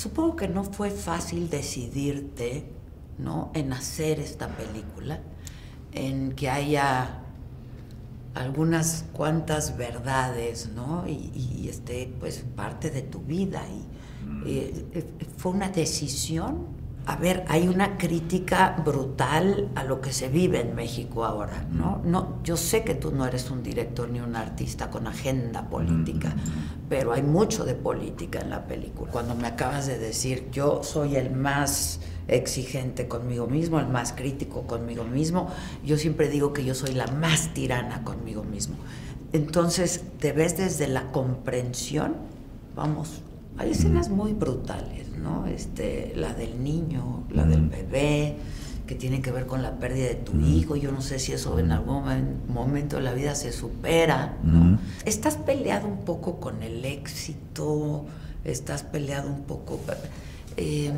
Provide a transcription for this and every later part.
Supongo que no fue fácil decidirte, ¿no? En hacer esta película, en que haya algunas cuantas verdades, ¿no? Y, este, pues parte de tu vida. Y, eh, fue una decisión. A ver, hay una crítica brutal a lo que se vive en México ahora, ¿no? no yo sé que tú no eres un director ni un artista con agenda política, pero hay mucho de política en la película. Cuando me acabas de decir, yo soy el más exigente conmigo mismo, el más crítico conmigo mismo, yo siempre digo que yo soy la más tirana conmigo mismo. Entonces, te ves desde la comprensión, vamos, hay escenas muy brutales, ¿no? Este, la del niño, la del bebé, que tiene que ver con la pérdida de tu hijo. Yo no sé si eso en algún momento de la vida se supera, ¿no? Estás peleado un poco con el éxito, estás peleado un poco... Eh,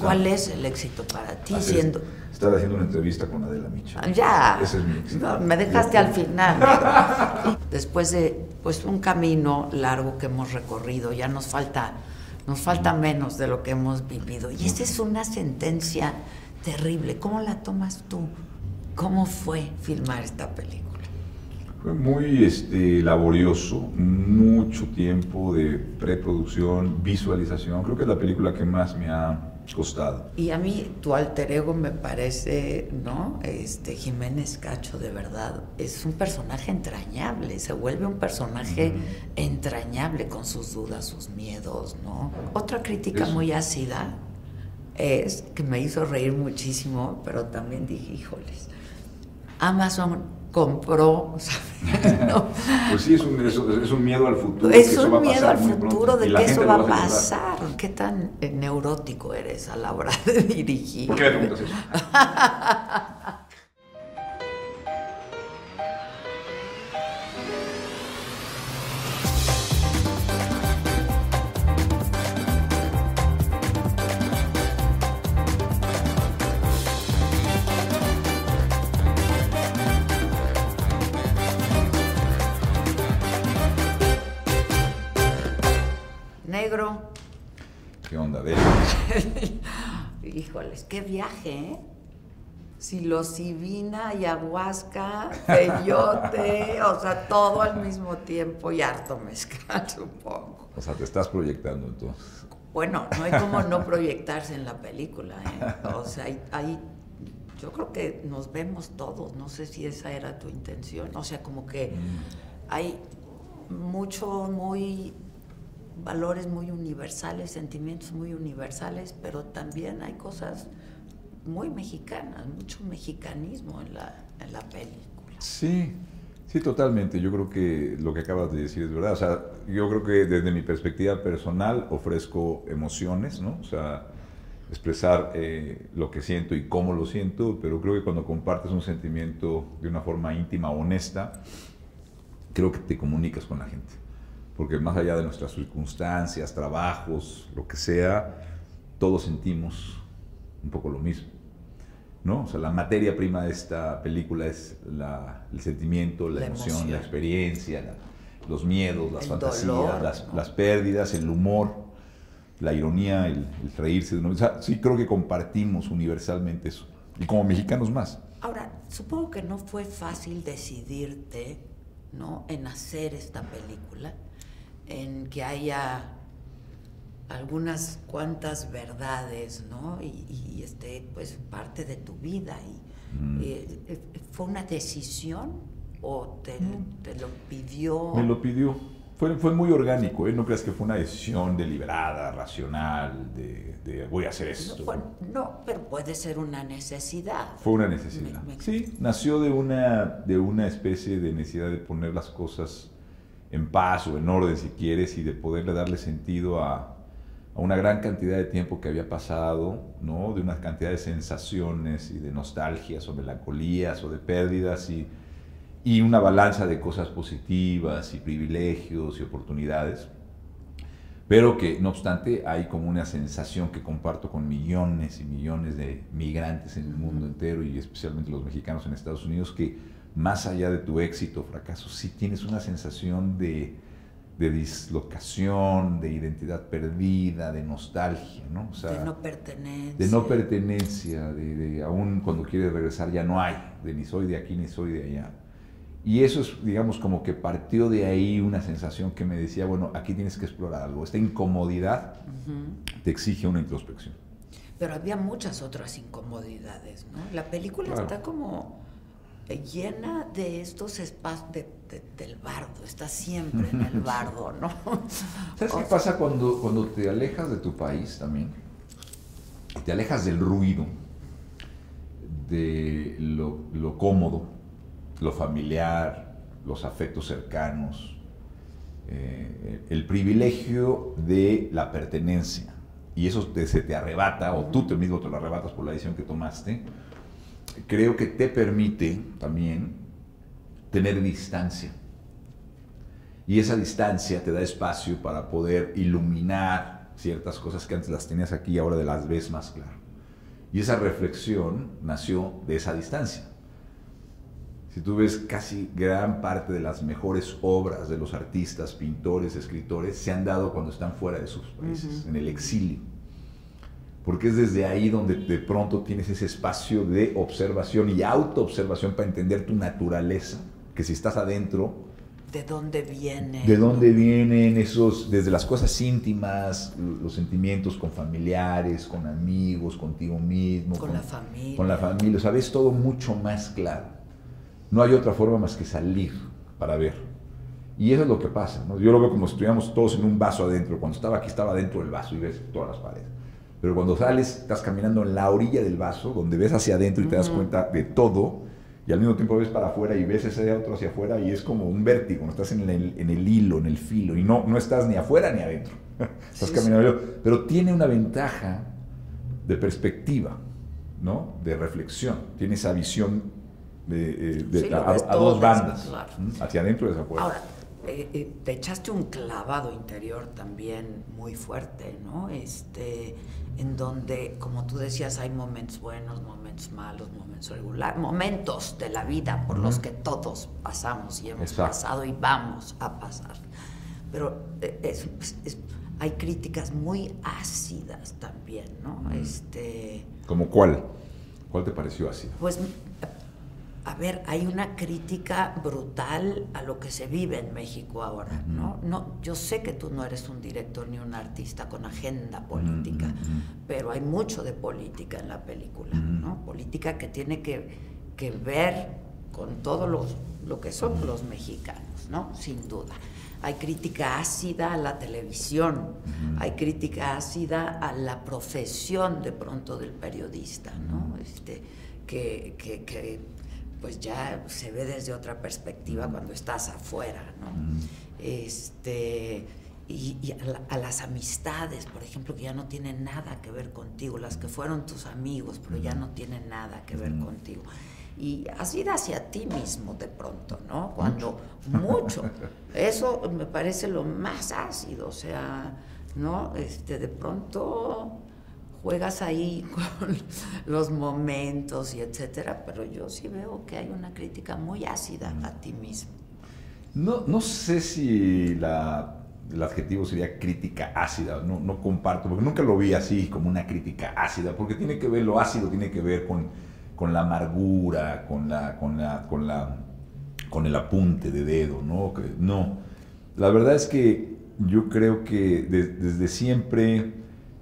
¿Cuál es el éxito para ti siendo...? Estaba haciendo una entrevista con Adela Micha. Ya. Ese es mi éxito. me dejaste al final. Después de pues un camino largo que hemos recorrido, ya nos falta, nos falta menos de lo que hemos vivido. Y esa es una sentencia terrible. ¿Cómo la tomas tú? ¿Cómo fue filmar esta película? Fue muy este, laborioso, mucho tiempo de preproducción, visualización. Creo que es la película que más me ha costado. Y a mí tu alter ego me parece, ¿no? Este Jiménez Cacho de verdad es un personaje entrañable, se vuelve un personaje entrañable con sus dudas, sus miedos, ¿no? Otra crítica muy ácida es que me hizo reír muchísimo, pero también dije, híjoles, Amazon compró. Pues sí, es un, miedo al futuro. Es un miedo al futuro de que eso va a pasar. ¿Qué tan neurótico eres a la hora de dirigir? ¿Por qué me preguntas eso? qué viaje, ¿eh? Silocibina, ayahuasca, peyote, o sea, todo al mismo tiempo y harto mezcal, supongo. O sea, te estás proyectando entonces. Bueno, no hay como no proyectarse en la película, ¿eh? O sea, hay, yo creo que nos vemos todos, no sé si esa era tu intención, o sea, como que mm. hay mucho, muy valores muy universales, sentimientos muy universales, pero también hay cosas muy mexicanas, mucho mexicanismo en la, en la película. Sí, sí, totalmente. Yo creo que lo que acabas de decir es verdad. O sea, yo creo que desde mi perspectiva personal ofrezco emociones, ¿no? O sea, expresar eh, lo que siento y cómo lo siento, pero creo que cuando compartes un sentimiento de una forma íntima, honesta, creo que te comunicas con la gente porque más allá de nuestras circunstancias, trabajos, lo que sea, todos sentimos un poco lo mismo. ¿No? O sea, la materia prima de esta película es el sentimiento, la, emoción, la experiencia, los miedos, las fantasías, las, pérdidas, el humor, la ironía, el, reírse. De uno. O sea, sí creo que compartimos universalmente eso. Y como mexicanos más. Ahora, supongo que no fue fácil decidirte, ¿no? En hacer esta película, en que haya algunas cuantas verdades, ¿no? Y, este, pues, parte de tu vida. Y, Mm. eh, eh, ¿Fue una decisión o te, te lo pidió? Me lo pidió. Fue, fue muy orgánico, ¿eh? No creas que fue una decisión deliberada, racional, de, de voy a hacer esto. No, bueno, no, pero puede ser una necesidad. Fue una necesidad. Me- me- Sí, nació de una, de una especie de necesidad de poner las cosas en paz o en orden, si quieres, y de poderle darle sentido a, a una gran cantidad de tiempo que había pasado, ¿no? De una cantidad de sensaciones y de nostalgias o melancolías o de pérdidas y, y una balanza de cosas positivas y privilegios y oportunidades pero que no obstante hay como una sensación que comparto con millones y millones de migrantes en el mundo entero y especialmente los mexicanos en Estados Unidos, que más allá de tu éxito o fracaso, sí tienes una sensación de, de dislocación, de identidad perdida, de nostalgia, ¿no? O sea, de no pertenencia. de no pertenencia, de, de aún cuando quieres regresar ya no hay, de ni soy de aquí ni soy de allá. Y eso es, digamos, como que partió de ahí una sensación que me decía, bueno, aquí tienes que explorar algo. Esta incomodidad Ujú. te exige una introspección. Pero había muchas otras incomodidades, ¿no? La película Claro. está como llena de estos espacios de- de- del bardo, está siempre en el bardo, ¿no? ¿Sabes O qué sea, pasa cuando, cuando te alejas de tu país también? Te alejas del ruido, de lo, lo cómodo, lo familiar, los afectos cercanos, eh, el privilegio de la pertenencia. Y eso te- se te arrebata, o tú te mismo te lo arrebatas por la decisión que tomaste. Creo que te permite también tener distancia. Y esa distancia te da espacio para poder iluminar ciertas cosas que antes las tenías aquí y ahora las ves más claro. Y esa reflexión nació de esa distancia. Si tú ves casi gran parte de las mejores obras de los artistas, pintores, escritores, se han dado cuando están fuera de sus países, en el exilio. Porque es desde ahí donde de pronto tienes ese espacio de observación y autoobservación para entender tu naturaleza, que si estás adentro, ¿De dónde viene? ¿De dónde vienen esos, desde las cosas íntimas, los sentimientos con familiares, con amigos, contigo mismo? Con la familia. Con la familia, o sea, ves todo mucho más claro. No hay otra forma más que salir para ver. Y eso es lo que pasa, ¿no? Yo lo veo como si estuviéramos todos en un vaso adentro. Cuando estaba aquí estaba dentro del vaso y ves todas las paredes. Pero cuando sales, estás caminando en la orilla del vaso, donde ves hacia adentro y te das cuenta de todo, y al mismo tiempo ves para afuera y ves ese otro hacia afuera y es como un vértigo, ¿no? estás en el, en el hilo, en el filo, y no, no estás ni afuera ni adentro, estás Sí, caminando, pero tiene una ventaja de perspectiva, ¿no? de reflexión, tiene esa visión de, eh, de- Sí, lo a, dos bandas, hacia adentro y hacia afuera. Ahora, eh, eh, te echaste un clavado interior también muy fuerte, ¿no? Este, en donde, como tú decías, hay momentos buenos, momentos malos, momentos regulares, momentos de la vida por los que todos pasamos y hemos Exacto. pasado y vamos a pasar. Pero eh, es- es- es- hay críticas muy ácidas también, ¿no? Este, ¿Como cuál? ¿Cuál te pareció así? pues, a ver, hay una crítica brutal a lo que se vive en México ahora, ¿no? no yo sé que tú no eres un director ni un artista con agenda política, pero hay mucho de política en la película. ¿no? Política que tiene que, que ver con todo los, lo que son los mexicanos, ¿no? Sin duda. Hay crítica ácida a la televisión, hay crítica ácida a la profesión de pronto del periodista, ¿no? Este, que, que- que, pues ya se ve desde otra perspectiva cuando estás afuera, ¿no? Este, y, y a, la- a las amistades, por ejemplo, que ya no tienen nada que ver contigo, las que fueron tus amigos, pero ya no tienen nada que ver contigo. Y así hacia ti mismo de pronto, ¿no? Cuando mucho. Eso me parece lo más ácido, o sea, ¿no? Este, de pronto juegas ahí con los momentos y etcétera, pero yo sí veo que hay una crítica muy ácida a ti mismo. No, no sé si la, el adjetivo sería crítica ácida, no, no comparto, porque nunca lo vi así como una crítica ácida, porque tiene que ver, lo ácido tiene que ver con con la amargura, con la, con la, con la, con el apunte de dedo, ¿no? No. La verdad es que yo creo que desde siempre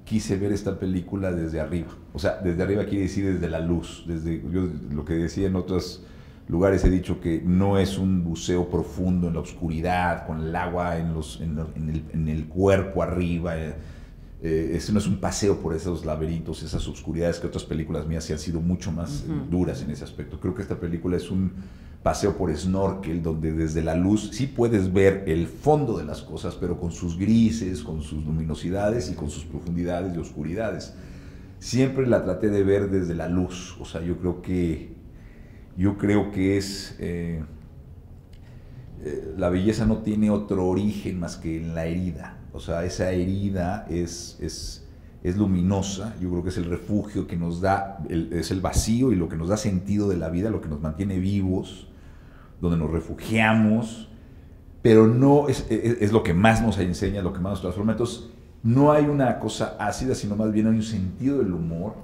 quise ver esta película desde arriba. O sea, desde arriba quiere decir desde la luz. Desde yo, lo que decía en otros lugares he dicho que no es un buceo profundo en la oscuridad, con el agua en, los, en, el, en el, cuerpo arriba. Eh, eh no es un paseo por esos laberintos, esas oscuridades que otras películas mías sí han sido mucho más duras en ese aspecto. Creo que esta película es un paseo por snorkel, donde desde la luz sí puedes ver el fondo de las cosas, pero con sus grises, con sus luminosidades y con sus profundidades y oscuridades. Siempre la traté de ver desde la luz, o sea, yo creo que, yo creo que es... Eh, eh, la belleza no tiene otro origen más que en la herida. O sea, esa herida es, es, es luminosa, yo creo que es el refugio que nos da, es el vacío y lo que nos da sentido de la vida, lo que nos mantiene vivos donde nos refugiamos, pero no es, es, lo que más nos enseña, lo que más nos transforma. Entonces, no hay una cosa ácida, sino más bien hay un sentido del humor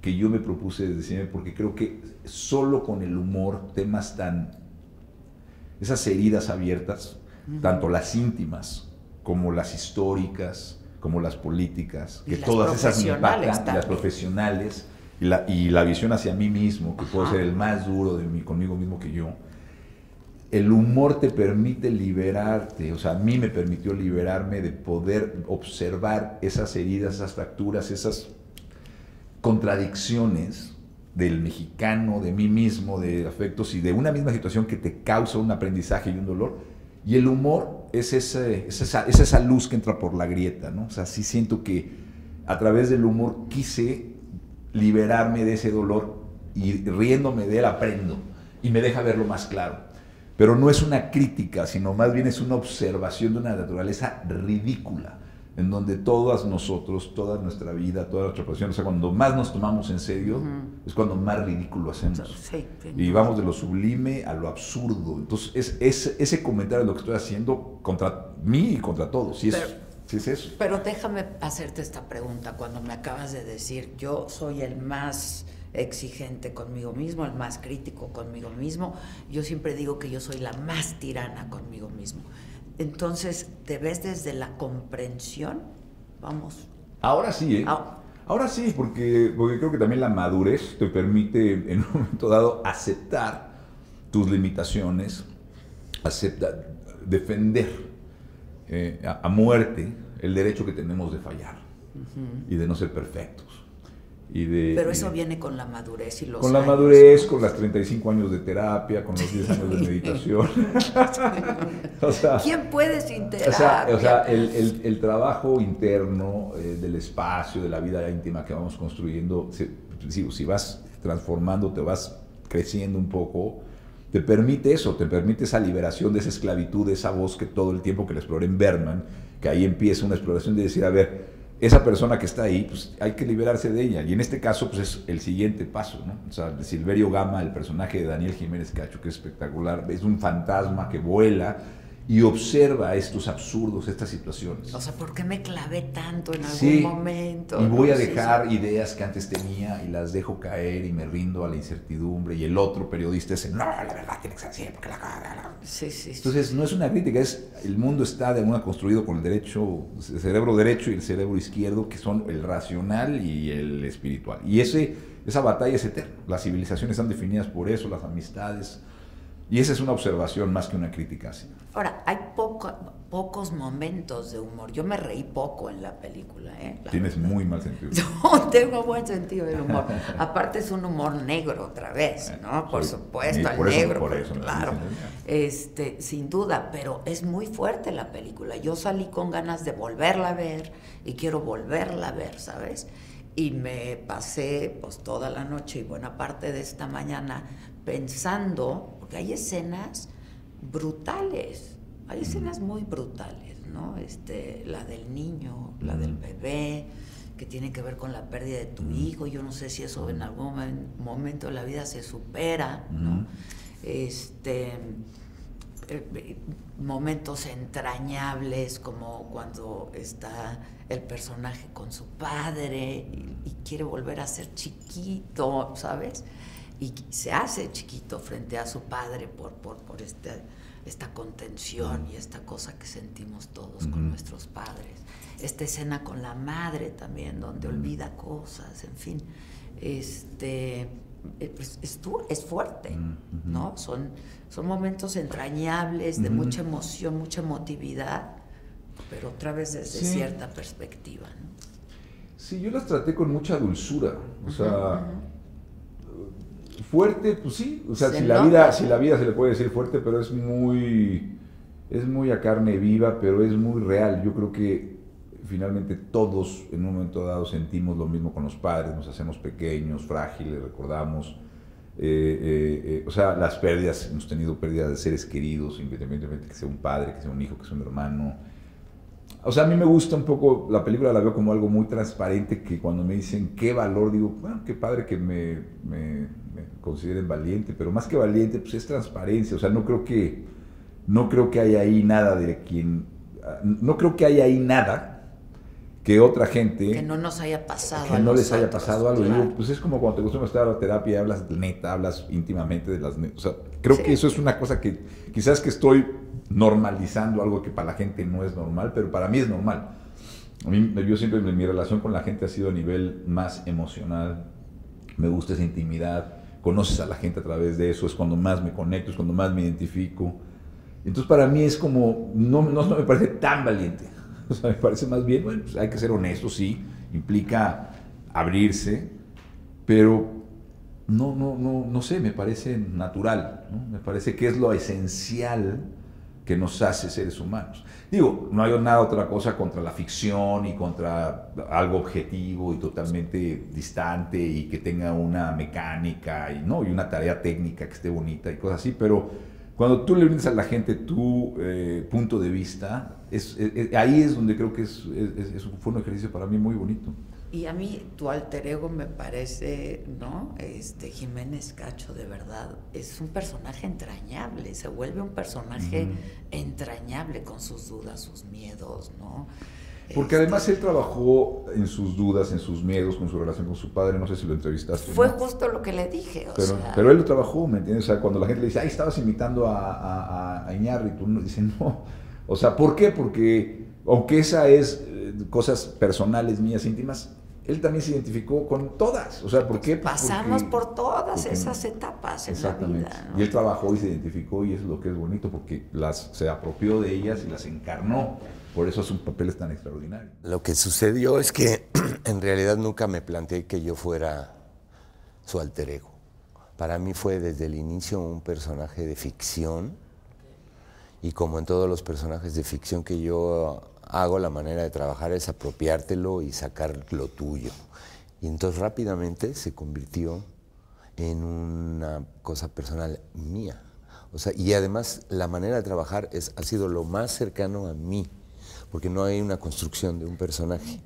que yo me propuse desde siempre, porque creo que solo con el humor, temas tan, esas heridas abiertas, tanto las íntimas como las históricas, como las políticas, que todas esas me impactan, las profesionales, y la, y la, visión hacia mí mismo, que puedo ser el más duro de mí, conmigo mismo que yo, el humor te permite liberarte, o sea, a mí me permitió liberarme de poder observar esas heridas, esas fracturas, esas contradicciones del mexicano, de mí mismo, de afectos y de una misma situación que te causa un aprendizaje y un dolor. Y el humor es, ese, esa, es esa luz que entra por la grieta, ¿no? O sea, sí siento que a través del humor quise liberarme de ese dolor y riéndome de él aprendo y me deja verlo más claro. Pero no es una crítica, sino más bien es una observación de una naturaleza ridícula, en donde todas nosotros, toda nuestra vida, toda nuestra profesión, o sea, cuando más nos tomamos en serio, es cuando más ridículo hacemos. y vamos de lo sublime a lo absurdo. Entonces, es, ese comentario es lo que estoy haciendo contra mí y contra todos. Y es, es eso. Pero déjame hacerte esta pregunta. Cuando me acabas de decir, yo soy el más exigente conmigo mismo, el más crítico conmigo mismo. Yo siempre digo que yo soy la más tirana conmigo mismo. Entonces, ¿te ves desde la comprensión? Vamos. Ahora sí, ¿eh? Ah. Ahora sí, porque, porque creo que también la madurez te permite en un momento dado aceptar tus limitaciones, aceptar, defender eh, a, muerte el derecho que tenemos de fallar y de no ser perfectos. Pero eso viene con la madurez y los Con la madurez, con las 35 años de terapia, con los 10 años de meditación. ¿Quién puede sin terapia? O sea, el, el, trabajo interno eh, del espacio, de la vida íntima que vamos construyendo, si, si vas transformando, te vas creciendo un poco, te permite eso, te permite esa liberación de esa esclavitud, de esa voz que todo el tiempo que la exploré en Berman, que ahí empieza una exploración de decir, a ver, esa persona que está ahí, pues hay que liberarse de ella. Y en este caso, pues es el siguiente paso, ¿no? O sea, Silverio Gama, el personaje de Daniel Jiménez Cacho, que es espectacular, es un fantasma que vuela y observa estos absurdos, estas situaciones. O sea, ¿por qué me clavé tanto en algún momento? Y voy a dejar ideas que antes tenía y las dejo caer y me rindo a la incertidumbre. Y el otro periodista dice, no, la verdad tiene que ser así, porque la... Sí, sí, Entonces, no es una crítica, es el mundo está de alguna construido con el derecho, el cerebro derecho y el cerebro izquierdo, que son el racional y el espiritual. Y ese, esa batalla es eterna. Las civilizaciones están definidas por eso, las amistades y esa es una observación más que una crítica. Así. Ahora, hay poco, pocos momentos de humor. Yo me reí poco en la película. ¿eh? Tienes muy mal sentido. No, tengo buen sentido del humor. Aparte es un humor negro otra vez, eh, ¿no? Por supuesto, el negro, por eso, claro. Este, sin duda, pero es muy fuerte la película. Yo salí con ganas de volverla a ver y quiero volverla a ver, ¿sabes? Y me pasé pues toda la noche y buena parte de esta mañana pensando porque hay escenas brutales, hay escenas muy brutales, ¿no? Este, la del niño, la del bebé, que tiene que ver con la pérdida de tu hijo, yo no sé si eso en algún momento de la vida se supera, ¿no? Este eh, momentos entrañables como cuando está el personaje con su padre y, y, quiere volver a ser chiquito, ¿sabes? Y se hace chiquito frente a su padre por, por, por este, esta contención y esta cosa que sentimos todos con nuestros padres. Esta escena con la madre también, donde olvida cosas, en fin. Este, eh, pues, es, es, fuerte, ¿no? Son, son momentos entrañables, de mucha emoción, mucha emotividad, pero otra vez desde cierta perspectiva, ¿no? Sí, yo las traté con mucha dulzura, o sea, fuerte, pues sí, o sea, si la, vida, si la vida se le puede decir fuerte, pero es muy, es muy a carne viva, pero es muy real. Yo creo que finalmente todos en un momento dado sentimos lo mismo con los padres, nos hacemos pequeños, frágiles, recordamos. Eh, eh, eh, o sea, las pérdidas, hemos tenido pérdidas de seres queridos, independientemente que sea un padre, que sea un hijo, que sea un hermano. O sea, a mí me gusta un poco, la película la veo como algo muy transparente, que cuando me dicen qué valor, digo, bueno, qué padre que me, me, consideren valiente, pero más que valiente, pues es transparencia. O sea, no creo que, no creo que haya ahí nada de quien, no creo que haya ahí nada que otra gente... Que no nos haya pasado. Que no les haya pasado algo. pues es como cuando te gusta estar a la terapia y hablas neta, hablas íntimamente de las... O sea, creo que eso es una cosa que quizás que estoy normalizando algo que para la gente no es normal, pero para mí es normal. A mí, yo siempre, mi relación con la gente ha sido a nivel más emocional. Me gusta esa intimidad. Conoces a la gente a través de eso. Es cuando más me conecto, es cuando más me identifico. Entonces para mí es como, no, no me parece tan valiente O sea, me parece más bien, bueno, pues hay que ser honesto, sí, implica abrirse, pero no, no, no, no sé, me parece natural, me parece que es lo esencial que nos hace seres humanos. Digo, no hay nada otra cosa contra la ficción y contra algo objetivo y totalmente distante y que tenga una mecánica y, ¿no? y una tarea técnica que esté bonita y cosas así, pero cuando tú le brindas a la gente tu eh, punto de vista, es, ahí es donde creo que es, fue un ejercicio para mí muy bonito. Y a mí tu alter ego me parece, ¿no? Este Jiménez Cacho, de verdad, es un personaje entrañable, se vuelve un personaje entrañable con sus dudas, sus miedos, ¿no? Porque además él trabajó en sus dudas, en sus miedos, con su relación con su padre. No sé si lo entrevistaste. Fue justo lo que le dije. pero, pero él lo trabajó, ¿me entiendes? O sea, cuando la gente le dice, ay, estabas invitando a, a, a Iñárritu, no, dice, no. O sea, ¿por qué? Porque, aunque esa es eh, cosas personales mías, íntimas, él también se identificó con todas. O sea, ¿por qué? Pasamos por todas esas etapas en la vida. Y él trabajó y se identificó y eso es lo que es bonito porque las, se apropió de ellas y las encarnó. Por eso un papel tan extraordinario. Lo que sucedió es que en realidad nunca me planteé que yo fuera su alter ego. Para mí fue desde el inicio un personaje de ficción y como en todos los personajes de ficción que yo hago, la manera de trabajar es apropiártelo y sacar lo tuyo. Y entonces rápidamente se convirtió en una cosa personal mía. O sea, y además la manera de trabajar es, ha sido lo más cercano a mí porque no hay una construcción de un personaje.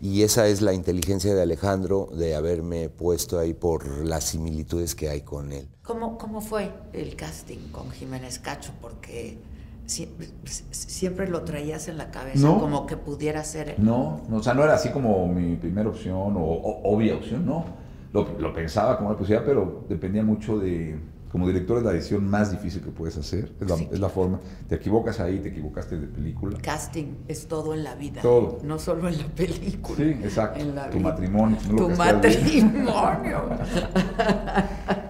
Y esa es la inteligencia de Alejandro de haberme puesto ahí por las similitudes que hay con él. ¿Cómo, cómo fue el casting con Jiménez Cacho? Porque siempre, lo traías en la cabeza como que pudiera ser él. No, o sea, no era así como mi primera opción o, obvia opción, no. Lo, lo pensaba como una posibilidad, pero dependía mucho de, como director es la decisión más difícil que puedes hacer, es la, forma. Te equivocas ahí, te equivocaste de película. Casting es todo en la vida. Todo. No solo en la película. Sí, exacto. tu matrimonio. tu matrimonio.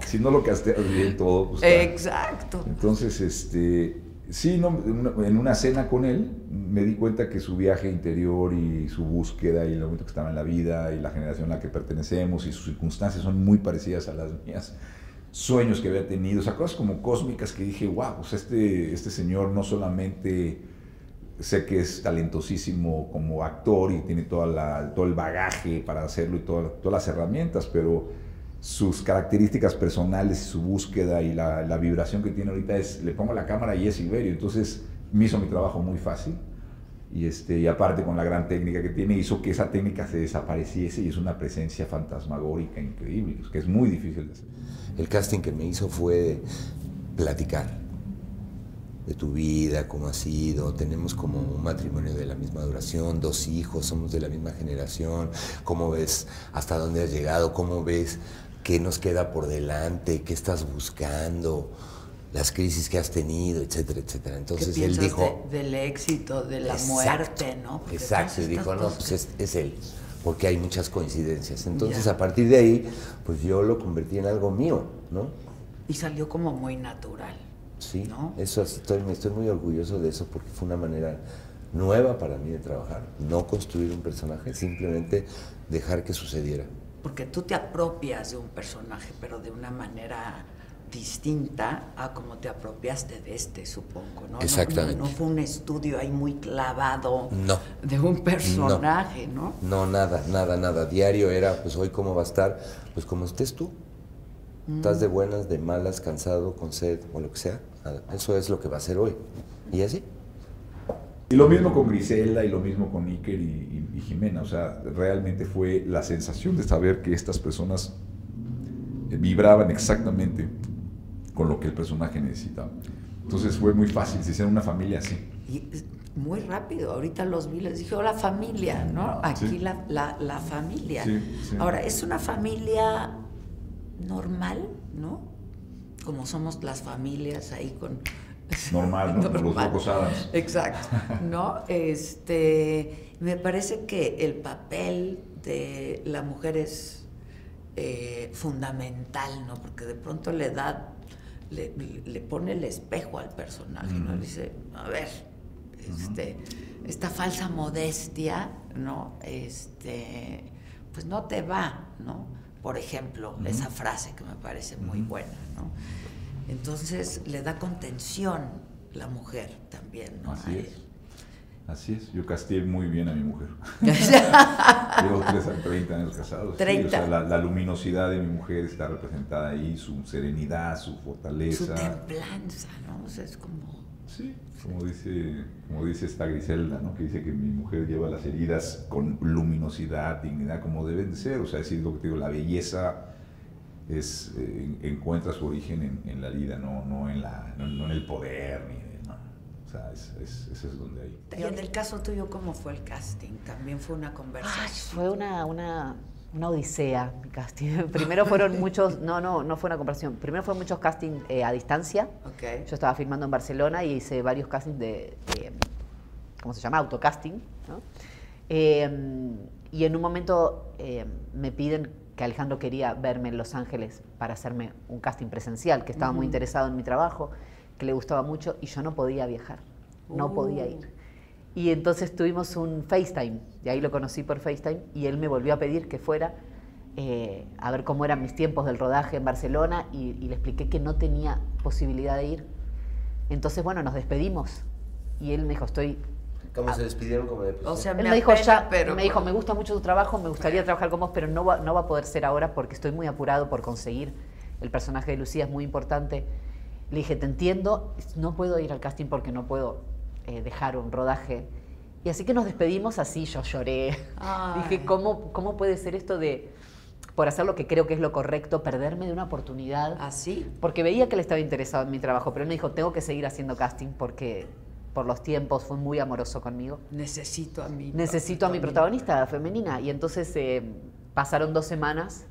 si no lo casteas bien todo. Pues, exacto. Entonces, este, sí, no, en una cena con él me di cuenta que su viaje interior y su búsqueda y el momento que estaba en la vida y la generación a la que pertenecemos y sus circunstancias son muy parecidas a las mías sueños que había tenido, o sea, cosas como cósmicas que dije, wow, pues este, este señor no solamente sé que es talentosísimo como actor y tiene toda la, todo el bagaje para hacerlo y todas las herramientas, pero sus características personales, su búsqueda y la, vibración que tiene ahorita es, le pongo la cámara y es Silverio, entonces me hizo mi trabajo muy fácil. Y, este, y aparte con la gran técnica que tiene, hizo que esa técnica se desapareciese y es una presencia fantasmagórica increíble, que es muy difícil de hacer. El casting que me hizo fue platicar de tu vida, cómo ha sido, tenemos como un matrimonio de la misma duración, dos hijos, somos de la misma generación, cómo ves hasta dónde has llegado, cómo ves qué nos queda por delante, qué estás buscando, las crisis que has tenido, etcétera, etcétera. Entonces él dijo... del éxito, de la muerte, ¿no? exacto, y dijo, no, pues es, es, él, porque hay muchas coincidencias. Entonces a partir de ahí, pues yo lo convertí en algo mío, ¿no? Y salió como muy natural. Sí, ¿no? eso estoy, estoy muy orgulloso de eso porque fue una manera nueva para mí de trabajar. No construir un personaje, simplemente dejar que sucediera. Porque tú te apropias de un personaje, pero de una manera distinta a como te apropiaste de este, supongo, ¿no? Exactamente. No, fue un estudio ahí muy clavado de un personaje, ¿no? ¿no? nada, nada, nada. Diario era, pues hoy cómo va a estar, pues como estés tú. Estás de buenas, de malas, cansado, con sed o lo que sea. Eso es lo que va a ser hoy. Y así. Y lo mismo con Griselda y lo mismo con Iker y, Jimena. O sea, realmente fue la sensación de saber que estas personas vibraban exactamente con lo que el personaje necesitaba. Entonces fue muy fácil, se hicieron una familia así. Y muy rápido, ahorita los vi, les dije, hola familia, ¿no? Aquí la, la, familia. Ahora, es una familia normal, ¿no? Como somos las familias ahí con normal, ¿no? Los locos Exacto, ¿no? Este, me parece que el papel de la mujer es eh, fundamental, ¿no? Porque de pronto le da, le, pone el espejo al personaje, ¿no? Le dice, a ver, este, esta falsa modestia, ¿no? Este, pues no te va, ¿no? Por ejemplo, esa frase que me parece muy buena, ¿no? Entonces le da contención la mujer también, ¿no? Así es. Así es, yo castigué muy bien a mi mujer. Llevo 30 años casados. 30. o sea, la, luminosidad de mi mujer está representada ahí, su serenidad, su fortaleza. Su templanza, ¿no? O sea, es como... Sí, como dice, como dice esta Griselda, ¿no? que dice que mi mujer lleva las heridas con luminosidad, dignidad, como deben de ser. O sea, es lo que te digo, la belleza es, eh, encuentra su origen en, la vida, no, no, en la, no, en el poder, ni, no. O sea, es, es, es, donde hay. Y en el caso tuyo, ¿cómo fue el casting? ¿También fue una conversación? fue una, una, una, odisea mi casting. Primero fueron muchos, no, no, no fue una conversación. Primero fueron muchos castings eh, a distancia. Okay. Yo estaba filmando en Barcelona y hice varios castings de, ¿cómo se llama? Autocasting. ¿no? Eh, y en un momento me piden que Alejandro quería verme en Los Ángeles para hacerme un casting presencial, que estaba muy interesado en mi trabajo, que le gustaba mucho y yo no podía viajar, no podía uh. ir. Y entonces tuvimos un FaceTime, y ahí lo conocí por FaceTime, y él me volvió a pedir que fuera eh, a ver cómo eran mis tiempos del rodaje en Barcelona, y, y le expliqué que no tenía posibilidad de ir. Entonces, bueno, nos despedimos, y él me dijo, estoy ¿Cómo se despidieron? Como de, o sea, me, dijo ya, pero... me dijo, me gusta mucho tu trabajo, me gustaría trabajar con vos, pero no va, no va a poder ser ahora porque estoy muy apurado por conseguir. El personaje de Lucía es muy importante. Le dije, te entiendo, no puedo ir al casting porque no puedo eh, dejar un rodaje. Y así que nos despedimos así, yo lloré. Dije, ¿cómo, ¿cómo puede ser esto de, por hacer lo que creo que es lo correcto, perderme de una oportunidad? Así. Porque veía que él estaba interesado en mi trabajo, pero él me dijo, tengo que seguir haciendo casting porque por los tiempos, fue muy amoroso conmigo. Necesito a mi Necesito a mi protagonista femenina. Y entonces eh, pasaron dos semanas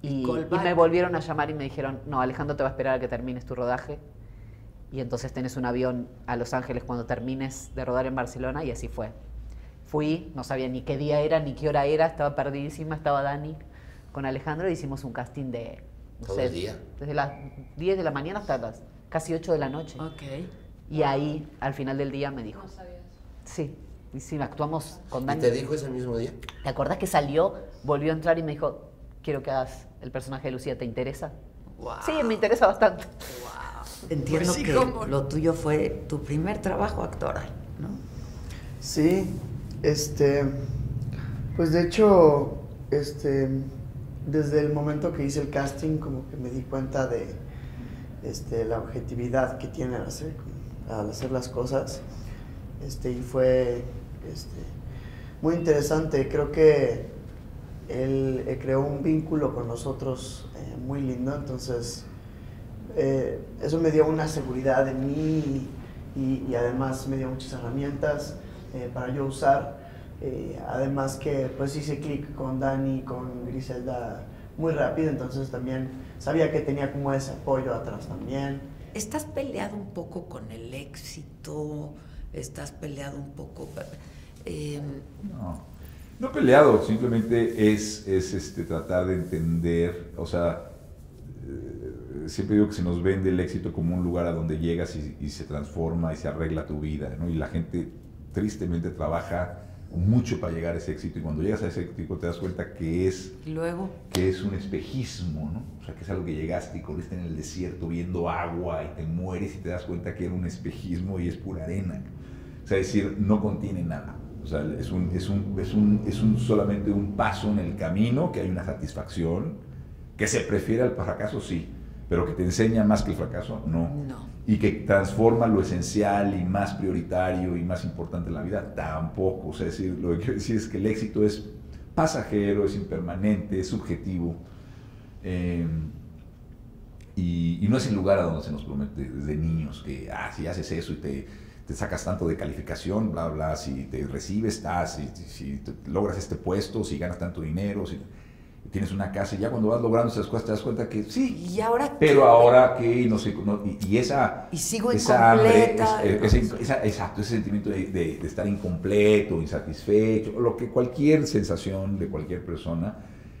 y, me volvieron a llamar y me dijeron, no, Alejandro te va a esperar a que termines tu rodaje. Y entonces tenés un avión a Los Ángeles cuando termines de rodar en Barcelona y así fue. Fui, no sabía ni qué día era, ni qué hora era, estaba perdidísima, estaba Dani con Alejandro y hicimos un casting de, no sé, día? desde las 10 de la mañana hasta las casi 8 de la noche. Okay. Y ahí, al final del día, me dijo. No sabías. Sí, y sí, actuamos con Dani. ¿Y te dijo ese mismo día? ¿Te acordás que salió, volvió a entrar y me dijo, quiero que hagas el personaje de Lucía, ¿te interesa? Sí, me interesa bastante. Wow. Entiendo pues que lo tuyo fue tu primer trabajo actoral, ¿no? Sí, este, pues de hecho, este, desde el momento que hice el casting, como que me di cuenta de este, la objetividad que tiene hacer al hacer las cosas. Este, y fue este, muy interesante. Creo que él eh, creó un vínculo con nosotros eh, muy lindo, entonces eh, eso me dio una seguridad en mí y, además me dio muchas herramientas para yo usar. además que pues hice clic con Dani, con Griselda muy rápido, entonces también sabía que tenía como ese apoyo atrás también. ¿Estás peleado un poco con el éxito? ¿Estás peleado un poco? Eh, no, no peleado, simplemente es, es este, tratar de entender, o sea, eh, siempre digo que se nos vende el éxito como un lugar a donde llegas y, y se transforma y se arregla tu vida, ¿no? Y la gente tristemente trabaja mucho para llegar a ese éxito y cuando llegas a ese éxito te das cuenta que es luego que es un espejismo, ¿no? O sea, que es algo que llegaste y corriste en el desierto viendo agua y te mueres y te das cuenta que era un espejismo y es pura arena. O sea, es decir, no contiene nada. O sea, es un, es un, es un, es un solamente un paso en el camino, que hay una satisfacción, que se prefiere al fracaso, sí, pero que te enseña más que el fracaso, no. no. Y que transforma lo esencial y más prioritario y más importante en la vida, tampoco. O sea, es decir, lo que quiero decir es que el éxito es pasajero, es impermanente, es subjetivo. Eh, y, no es el lugar a donde se nos promete desde niños que, ah, si haces eso y te, te sacas tanto de calificación, bla, bla, si te recibes, estás, si, si logras este puesto, si ganas tanto dinero, si tienes una casa y ya cuando vas logrando esas cosas te das cuenta que sí. ¿Y ahora Pero ahora que, no sé, no, y, y, esa... Y sigo esa incompleta. Hambre, esa, exacto, ese sentimiento de, de, de, estar incompleto, insatisfecho, lo que cualquier sensación de cualquier persona,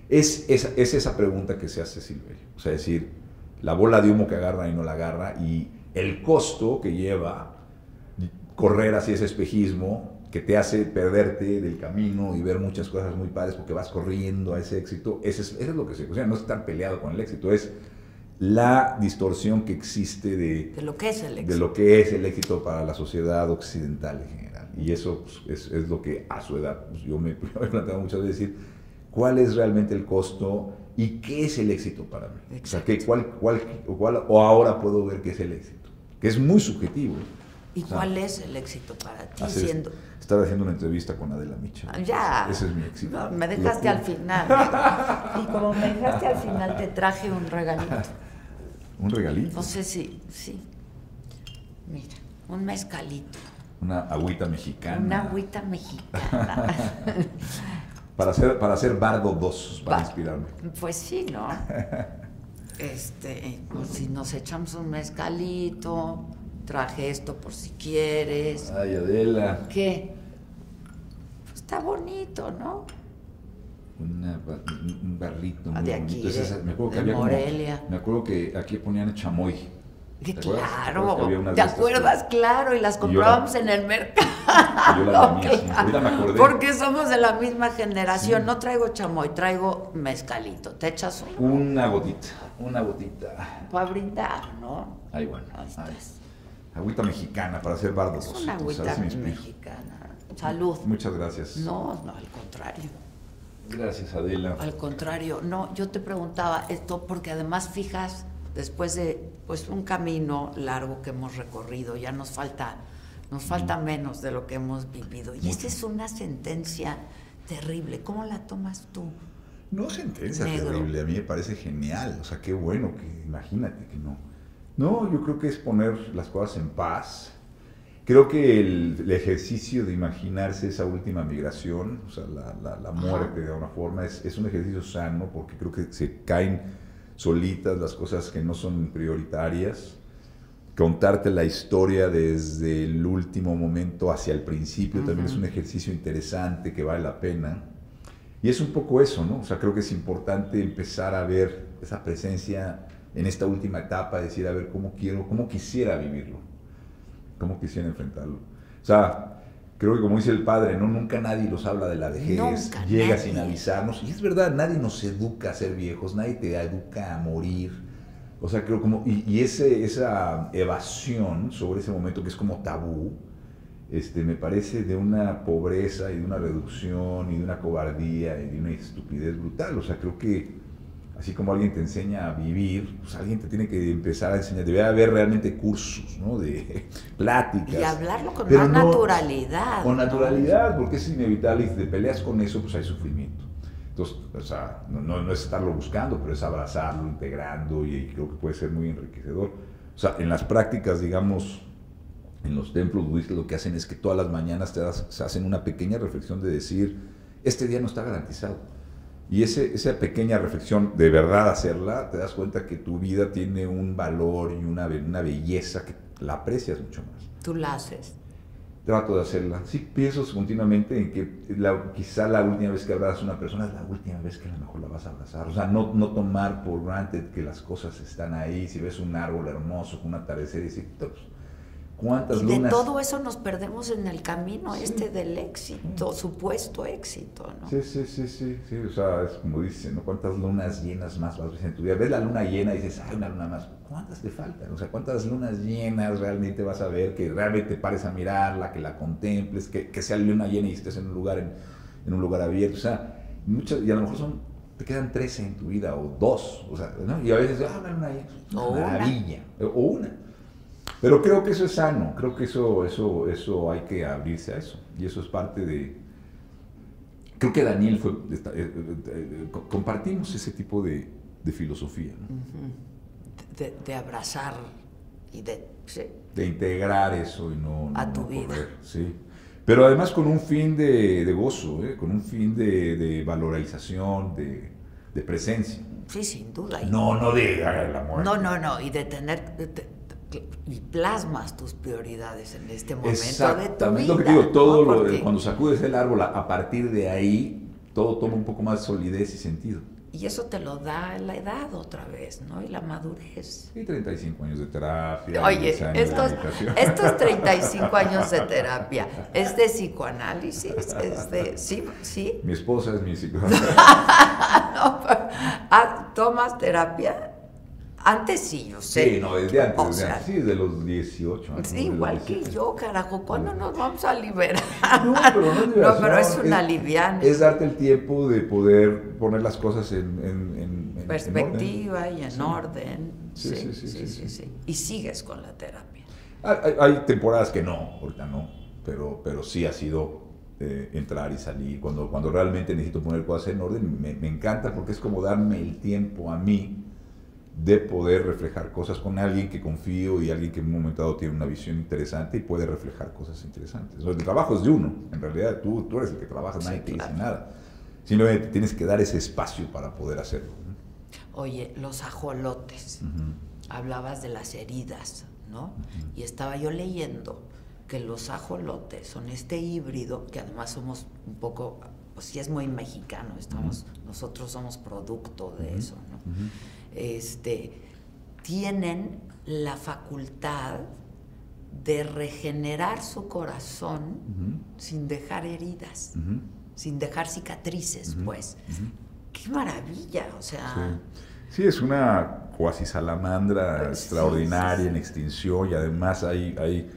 es, es, es esa pregunta que se hace Silverio. O sea, decir, la bola de humo que agarra y no la agarra y el costo que lleva correr hacia ese espejismo que te hace perderte del camino y ver muchas cosas muy padres porque vas corriendo a ese éxito, eso es, eso es lo que se... O sea, no es estar peleado con el éxito, es la distorsión que existe de, de, lo que es el éxito. de lo que es el éxito para la sociedad occidental en general. Y eso pues, es, es, lo que a su edad pues, yo, me, he planteado muchas veces decir, ¿cuál es realmente el costo y qué es el éxito para mí? O sea, ¿qué, cuál, cuál, cuál, o ahora puedo ver qué es el éxito, que es muy subjetivo. ¿Y o sea, cuál es el éxito para ti? Siendo... Estaba haciendo una entrevista con Adela Micha. Ya. Ese es mi éxito. No, me dejaste al final. y como me dejaste al final, te traje un regalito. ¿Un regalito? No sé si, sí. Mira, un mezcalito. Una agüita mexicana. Una agüita mexicana. para, hacer, para hacer Bardo 2, para inspirarme. Pues sí, ¿no? Este, pues si nos echamos un mezcalito, traje esto por si quieres. Ay, Adela. ¿Qué? Pues está bonito, ¿no? Una, un barrito ah, muy de aquí, bonito. de, me acuerdo que de había Morelia. Como, me acuerdo que aquí ponían chamoy. ¿Te claro, ¿Te, ¿Te acuerdas? Claro, y las comprábamos la, en el mercado. Yo la claro. me acordé. Porque somos de la misma generación. Sí. No traigo chamoy, traigo mezcalito. ¿Te echas uno? Una gotita, una gotita. Para brindar, ¿no? Ahí bueno. Ahí estás. Agüita mexicana para hacer bardos. Es una agüita si mexicana. Salud. Muchas gracias. No, no, al contrario. Gracias, Adela. Al contrario, no, yo te preguntaba esto porque además fijas, después de pues un camino largo que hemos recorrido, ya nos falta, nos falta menos de lo que hemos vivido. Y esta es una sentencia terrible. ¿Cómo la tomas tú? No sentencia Negro. terrible, a mí me parece genial. O sea, qué bueno que imagínate que no. No, yo creo que es poner las cosas en paz. Creo que el, el ejercicio de imaginarse esa última migración, o sea, la, la, la muerte de alguna forma, es, es, un ejercicio sano porque creo que se caen solitas las cosas que no son prioritarias. Contarte la historia desde el último momento hacia el principio uh -huh. también es un ejercicio interesante que vale la pena. Y es un poco eso, ¿no? O sea, creo que es importante empezar a ver esa presencia en esta última etapa, decir, a ver, cómo quiero, cómo quisiera vivirlo, cómo quisiera enfrentarlo. O sea, creo que como dice el padre, ¿no? nunca nadie nos habla de la vejez, nunca, llega nadie. sin avisarnos, y es verdad, nadie nos educa a ser viejos, nadie te educa a morir. O sea, creo como, y, y ese, esa evasión sobre ese momento que es como tabú, este, me parece de una pobreza y de una reducción y de una cobardía y de una estupidez brutal. O sea, creo que así como alguien te enseña a vivir, pues alguien te tiene que empezar a enseñar, debe haber realmente cursos, ¿no? De pláticas. Y hablarlo con más no, naturalidad. Con naturalidad, porque es inevitable y si te peleas con eso, pues hay sufrimiento. Entonces, o sea, no, no, no es estarlo buscando, pero es abrazarlo, integrando y, y creo que puede ser muy enriquecedor. O sea, en las prácticas, digamos, en los templos budistas lo que hacen es que todas las mañanas te das, se hacen una pequeña reflexión de decir, este día no está garantizado Y ese, esa pequeña reflexión, de verdad hacerla, te das cuenta que tu vida tiene un valor y una, una belleza que la aprecias mucho más. Tú la haces. Trato de hacerla. Sí, pienso continuamente en que la, quizá la última vez que abrazas a una persona es la última vez que a lo mejor la vas a abrazar. O sea, no, no tomar por granted que las cosas están ahí. Si ves un árbol hermoso con un atardecer y pues, ¿cuántas y de todo eso nos perdemos en el camino este del éxito, supuesto éxito, ¿no? Sí, sí, sí, sí, sí, o sea, es como dicen, ¿no? ¿Cuántas lunas llenas más vas a ver en tu vida? Ves la luna llena y dices, ay, una luna más. ¿Cuántas te faltan? O sea, ¿cuántas lunas llenas realmente vas a ver? Que realmente te pares a mirarla, que la contemples, que, que sea luna llena y estés en un lugar, en, en un lugar abierto. O sea, muchas, y a lo mejor son, te quedan 13 en tu vida o dos, o sea, ¿no? Y a veces, ah, una luna llena, O una. maravilla, o una. Pero creo que eso es sano, creo que eso, eso, eso hay que abrirse a eso. Y eso es parte de... Creo que Daniel fue... eh, eh, eh, co- compartimos ese tipo de, de filosofía, ¿no? De, de abrazar y de... sí. de integrar eso y no, no- A tu no vida. correr, sí. Pero además con un fin de, de gozo, ¿eh? con un fin de, de valorización, de, de presencia. Sí, sin duda. No, no de la muerte. No, no, no, y de tener... y plasmas tus prioridades en este momento de tu Exactamente, vida. lo que digo, todo ¿no? lo, Porque- cuando sacudes el árbol, a, partir de ahí, todo toma un poco más de solidez y sentido. Y eso te lo da la edad otra vez, ¿no? Y la madurez. Y 35 años de terapia. Oye, 10 años de estos, estos 35 años de terapia, ¿es de psicoanálisis? ¿Es de... Sí, sí? Mi esposa es mi. No, pero- ah, ¿Tomas terapia? Antes sí, yo sé. Sí, no, desde antes, O desde sea, antes, sí, de los 18 años. Sí, igual que 17. yo, carajo. ¿Cuándo nos vamos a liberar? No, pero no es No, pero es una liviana. Es darte el tiempo de poder poner las cosas en, en- en- en- en Perspectiva orden. y en Sí. orden. Sí, Sí sí, sí sí. Y sigues con la terapia. Hay, hay- hay temporadas que no, ahorita no, pero, pero sí ha sido eh, entrar y salir. Cuando, cuando realmente necesito poner cosas en orden, me, me encanta porque es como darme el tiempo a mí de poder reflejar cosas con alguien que confío y alguien que en un momento dado tiene una visión interesante y puede reflejar cosas interesantes. El trabajo es de uno, en realidad tú, tú eres el que trabaja, nadie te dice nada. Simplemente tienes que dar ese espacio para poder hacerlo. Oye, los ajolotes. Hablabas de las heridas, ¿no? Y estaba yo leyendo que los ajolotes son este híbrido, que además somos un poco, pues sí es muy mexicano, estamos, nosotros somos producto de eso, ¿no? Este, tienen la facultad de regenerar su corazón sin dejar heridas, sin dejar cicatrices, pues. Qué maravilla, o sea, Sí, es una cuasi salamandra Pues, extraordinaria sí, sí. en extinción y además hay, hay,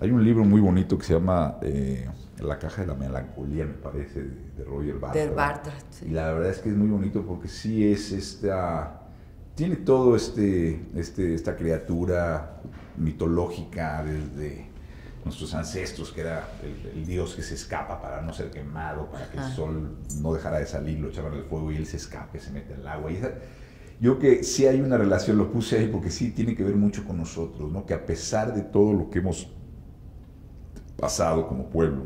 hay un libro muy bonito que se llama eh, La caja de la melancolía, me parece, de, Roger Bartra. Y la verdad es que es muy bonito porque sí es esta... Tiene todo este, este, esta criatura mitológica desde nuestros ancestros, que era el, el dios que se escapa para no ser quemado, para que Ajá. el sol no dejara de salir, lo echaban al fuego y él se escape, se mete al agua. Y esa- yo que sí hay una relación, lo puse ahí porque sí tiene que ver mucho con nosotros, ¿no? que a pesar de todo lo que hemos pasado como pueblo,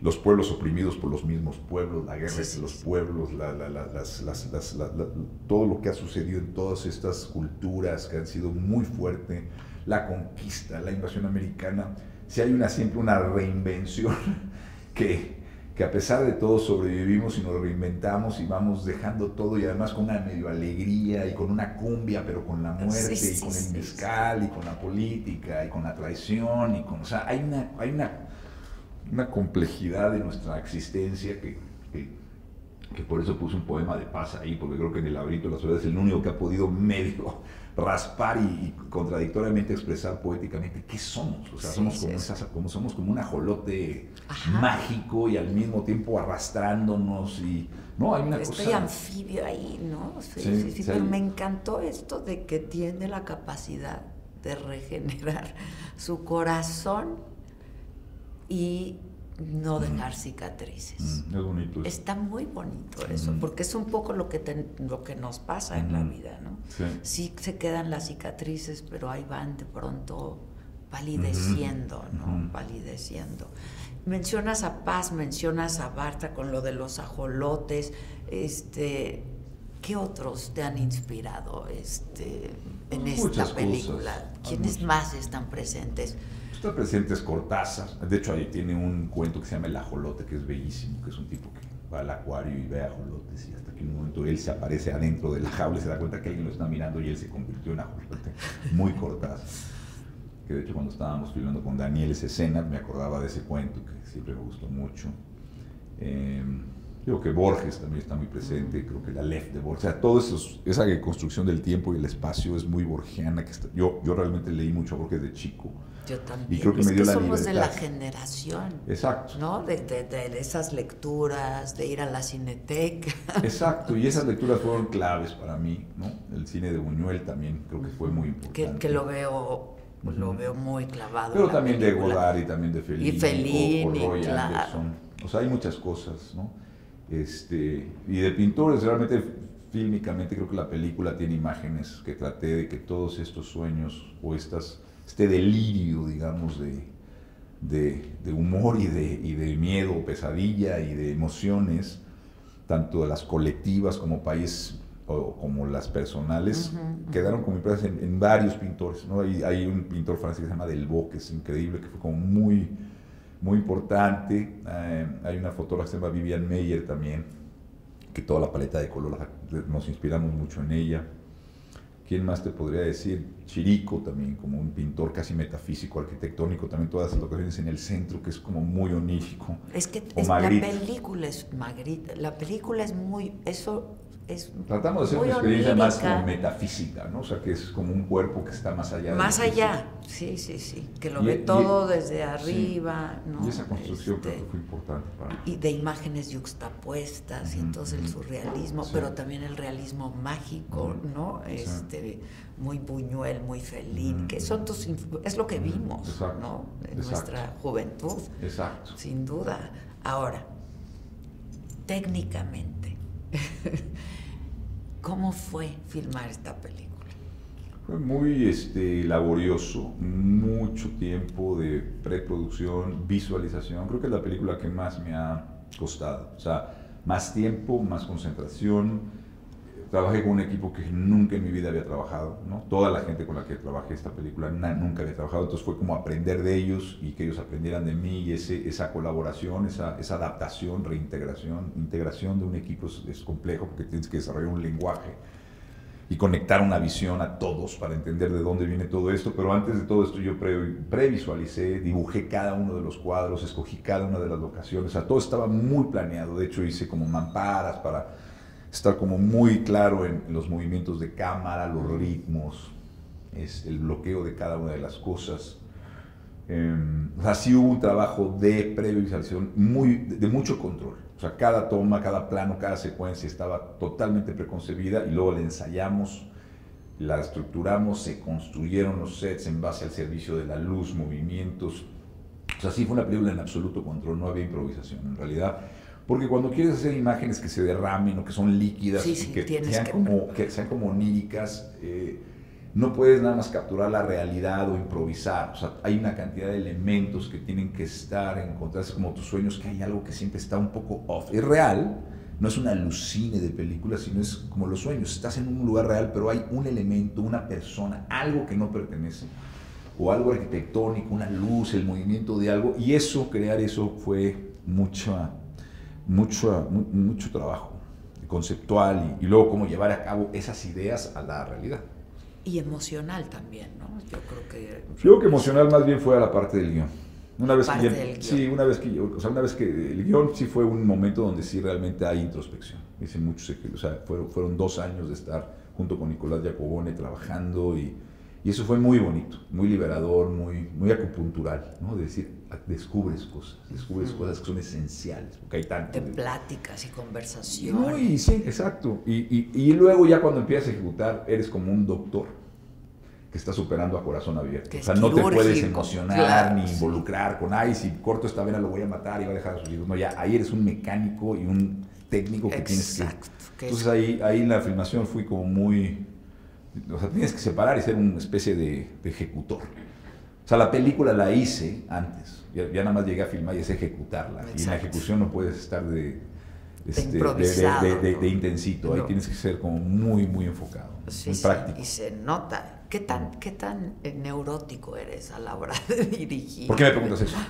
los pueblos oprimidos por los mismos pueblos, la guerra Sí, entre sí, los sí. pueblos, la- la- la- las- las- las- la- la- todo lo que ha sucedido en todas estas culturas que han sido muy fuertes, la conquista, la invasión americana, si hay una, siempre una reinvención que, que a pesar de todo sobrevivimos y nos reinventamos y vamos dejando todo y además con una medio alegría y con una cumbia, pero con la muerte Sí, y con el mezcal y con la política y con la traición y con, o sea, hay una, hay una una complejidad de nuestra existencia que, que, que por eso puse un poema de paz ahí, porque creo que en el laberito de la soledad es el único que ha podido medio raspar y, y contradictoriamente expresar poéticamente qué somos. O sea, Sí, somos, sí, como sí. esas- como, somos como un ajolote Ajá. mágico y al mismo tiempo arrastrándonos y... No, hay una Estoy cosa... anfibio ahí, ¿no? Sí, Sí, sí, pero me encantó esto de que tiene la capacidad de regenerar su corazón y no dejar cicatrices. Mm, es bonito. eso. Está muy bonito eso, Ujú. porque es un poco lo que, ten- lo que nos pasa en la vida, ¿no? Sí. Sí se quedan las cicatrices, pero ahí van de pronto palideciendo, ¿no? Palideciendo. Mencionas a Paz, mencionas a Barta con lo de los ajolotes, este, ¿qué otros te han inspirado este, en Muchas esta película? cosas. ¿Quiénes Muchas. más están presentes? Está presente es Cortázar. De hecho, ahí tiene un cuento que se llama El Ajolote, que es bellísimo, que es un tipo que va al acuario y ve ajolotes y hasta que en un momento él se aparece adentro de la jaula y se da cuenta que alguien lo está mirando y él se convirtió en ajolote. Muy Cortázar. Que de hecho cuando estábamos filmando con Daniel esa escena me acordaba de ese cuento que siempre me gustó mucho. Eh, creo que Borges también está muy presente, creo que la Lef de Borges, o sea, toda esa construcción del tiempo y el espacio es muy borgiana. Que está- yo, yo realmente leí mucho a Borges de chico. Yo también. Y creo que es me dio que la somos de la generación, Exacto. ¿no? De, de- de esas lecturas, de ir a la cineteca. Exacto, y esas lecturas fueron claves para mí, ¿no? El cine de Buñuel también creo que fue muy importante. que, que lo veo lo veo muy clavado. Pero también de. Godard y también de Fellini. Y Fellini, o, o Roy claro. Anderson. O sea, hay muchas cosas, ¿no? Este, y de pintores, realmente fílmicamente creo que la película tiene imágenes que traté de que todos estos sueños o estas, este delirio, digamos, de, de, de humor y de, y de miedo, pesadilla y de emociones, tanto de las colectivas como país o como las personales, quedaron como impresas en, en varios pintores. ¿no? Hay, hay un pintor francés que se llama Delvaux, que es increíble, que fue como muy, muy importante. Eh, hay una fotógrafa que se llama Vivian Meyer también, que toda la paleta de color la- nos inspiramos mucho en ella. ¿Quién más te podría decir? Chirico también, como un pintor casi metafísico, arquitectónico, también todas las locaciones en el centro, que es como muy onírico. Es que es- la película es Magritte, la película es muy eso es Tratamos de hacer una experiencia más como metafísica, ¿no? O sea, que es como un cuerpo que está más allá. de más allá, sí, sí, sí, que lo Y- ve y- todo desde sí. arriba, ¿no? Y esa construcción Este, creo que fue importante para mí. y de imágenes yuxtapuestas y entonces el surrealismo, Sí. pero también el realismo mágico, ¿no? Este muy Buñuel, muy Ujú, que son tus es lo que vimos, exacto, ¿no? En exacto. nuestra juventud, Exacto. sin duda. Ahora, técnicamente, ¿cómo fue filmar esta película? Fue muy este, laborioso, mucho tiempo de preproducción, visualización. Creo que es la película que más me ha costado. O sea, más tiempo, más concentración. Trabajé con un equipo que nunca en mi vida había trabajado. ¿no? Toda la gente con la que trabajé esta película na- nunca había trabajado. Entonces fue como aprender de ellos y que ellos aprendieran de mí. Y ese, esa colaboración, esa, esa adaptación, reintegración, integración de un equipo es, es complejo porque tienes que desarrollar un lenguaje y conectar una visión a todos para entender de dónde viene todo esto. Pero antes de todo esto yo pre- previsualicé, dibujé cada uno de los cuadros, escogí cada una de las locaciones, o sea, todo estaba muy planeado. De hecho hice como mamparas para estar como muy claro en los movimientos de cámara, los ritmos, es el bloqueo de cada una de las cosas. Eh, o sea, sí hubo un trabajo de previsualización muy, de, de mucho control. O sea, cada toma, cada plano, cada secuencia estaba totalmente preconcebida y luego la ensayamos, la estructuramos, se construyeron los sets en base al servicio de la luz, movimientos. O sea, sí fue una película en absoluto control, no había improvisación en realidad. Porque cuando quieres hacer imágenes que se derramen o que son líquidas Sí, y sí, que, sean que- como, que sean como oníricas, eh, no puedes nada más capturar la realidad o improvisar. O sea, hay una cantidad de elementos que tienen que estar, encontrarse como tus sueños, que hay algo que siempre está un poco off. Es real, no es una alucine de película, sino es como los sueños. Estás en un lugar real, pero hay un elemento, una persona, algo que no pertenece. O algo arquitectónico, una luz, el movimiento de algo. Y eso, crear eso, fue mucha, mucho, mu- mucho trabajo conceptual y, y luego cómo llevar a cabo esas ideas a la realidad. Y emocional también, ¿no? Yo creo que Yo creo que emocional más bien fue a la parte del guion. Una vez que ya- sí, una vez que o sea, una vez que el guion sí fue un momento donde sí realmente hay introspección. Dicen muchos o sea, fueron, fueron dos años de estar junto con Nicolás Giacobone trabajando y, y eso fue muy bonito, muy liberador, muy, muy acupuntural, ¿no? De decir, descubres cosas, descubres cosas que son esenciales, porque hay tanto. de pláticas y conversaciones. no, y sí, exacto. Y, y- y luego ya cuando empiezas a ejecutar, eres como un doctor que está superando a corazón abierto. Que o sea, no te puedes emocionar claro, ni sí. involucrar con, ay, si corto esta vena lo voy a matar y va a dejar a sus hijos. No, ya ahí eres un mecánico y un técnico que tienes Exacto, que... que Entonces es- ahí, ahí en la filmación fui como muy... O sea, tienes que separar y ser una especie de, de ejecutor. O sea, la película la hice antes. Ya, ya nada más llegué a filmar y es ejecutarla. Y en la ejecución no puedes estar de, este, de, de- improvisado, de- de- ¿no? de intensito. Ahí tienes que ser como muy, muy enfocado. Sí, muy sí, práctico. y se nota. ¿Qué tan, ¿Qué tan eh, neurótico eres a la hora de dirigir? ¿Por qué me preguntas eso?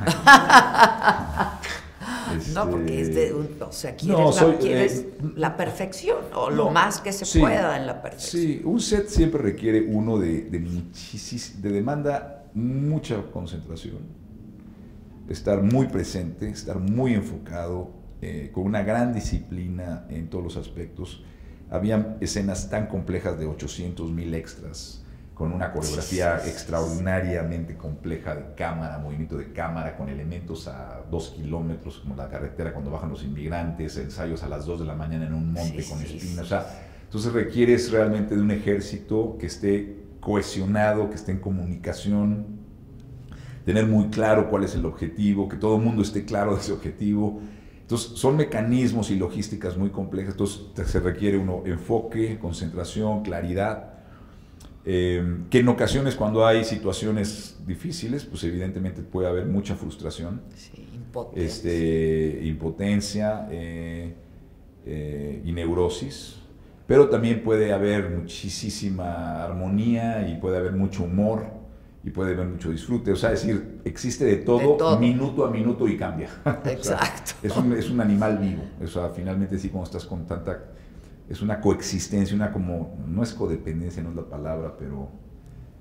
No, porque es Este, de un- o sea, quieres, no, la, soy, quieres eh, la perfección o no, lo más que se sí, pueda en la perfección. Sí, un set siempre requiere uno de, de de demanda mucha concentración, estar muy presente, estar muy enfocado, eh, con una gran disciplina en todos los aspectos. Había escenas tan complejas de 800 mil extras, con una coreografía extraordinariamente compleja de cámara, movimiento de cámara, con elementos a dos kilómetros, como la carretera cuando bajan los inmigrantes, ensayos a las 2 de la mañana en un monte Sí, con sí, espinas. sí. O sea, entonces requieres realmente de un ejército que esté cohesionado, que esté en comunicación, tener muy claro cuál es el objetivo, que todo el mundo esté claro de ese objetivo. Entonces, son mecanismos y logísticas muy complejas. Entonces, se requiere uno enfoque, concentración, claridad. eh, que en ocasiones, cuando hay situaciones difíciles, pues evidentemente puede haber mucha frustración Sí, impotencia. este, impotencia eh, eh, y neurosis, pero también puede haber muchísima armonía y puede haber mucho humor y puede haber mucho disfrute. O sea, es decir, existe de todo, De todo. minuto a minuto y cambia. O sea, Exacto. es, un, es un animal vivo. O sea, finalmente sí, cuando estás con tanta... Es una coexistencia, una como... No es codependencia, no es la palabra, pero...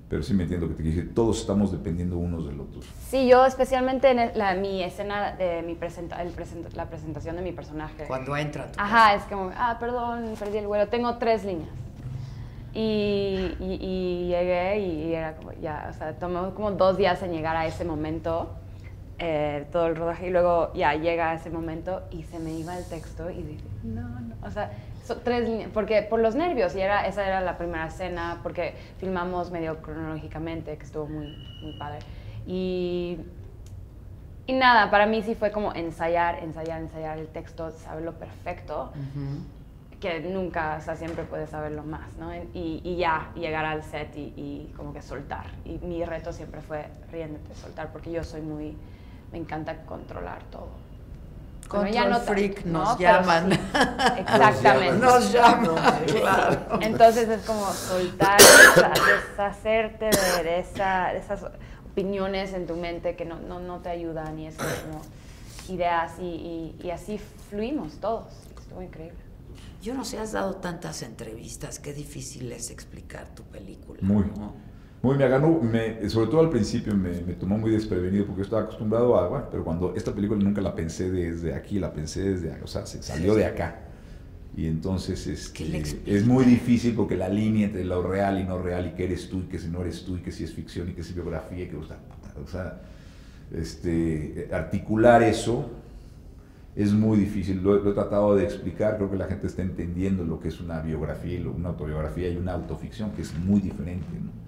Pero sí me entiendo que te dije, todos estamos dependiendo unos del otro. Sí, yo especialmente en la, mi escena de mi presenta, el presenta- la presentación de mi personaje. Cuando entra tu Ajá, es como, ah, perdón, perdí el vuelo, tengo tres líneas. Y, y- y llegué y era como, ya, o sea, tomó como dos días en llegar a ese momento, eh, todo el rodaje, y luego ya llega ese momento y se me iba el texto y dije, no, no, o sea, son tres líneas, porque por los nervios, y era, esa era la primera escena, porque filmamos medio cronológicamente, que estuvo muy, muy padre. Y y nada, para mí sí fue como ensayar, ensayar, ensayar el texto, saberlo perfecto, que nunca, o sea, siempre puedes saberlo más, ¿no? Y, y ya, llegar al set y, y como que soltar. Y mi reto siempre fue riéndete, soltar, porque yo soy muy, me encanta controlar todo. Bueno, Control ta- freak nos pero llaman. sí, exactamente. Nos llaman, claro. Entonces es como soltar, deshacerte de, de esa- de esas opiniones en tu mente que no, no, no te ayudan y esas como ideas y, y- y así fluimos todos. Estuvo increíble. Yo no sé, has dado tantas entrevistas, qué difícil es explicar tu película. Muy. ¿no? Muy, me sobre todo al principio me, me tomó muy desprevenido porque yo estaba acostumbrado a, bueno, pero cuando esta película nunca la pensé desde aquí, la pensé desde acá, o sea, se salió de acá. Y entonces este, es muy difícil porque la línea entre lo real y no real, y que eres tú y que si no eres tú, y que si es ficción y que si es biografía, y que o sea, puta, o sea, este, articular eso es muy difícil. Lo, lo he tratado de explicar, creo que la gente está entendiendo lo que es una biografía, y lo- una autobiografía y una autoficción, que es muy diferente, ¿no?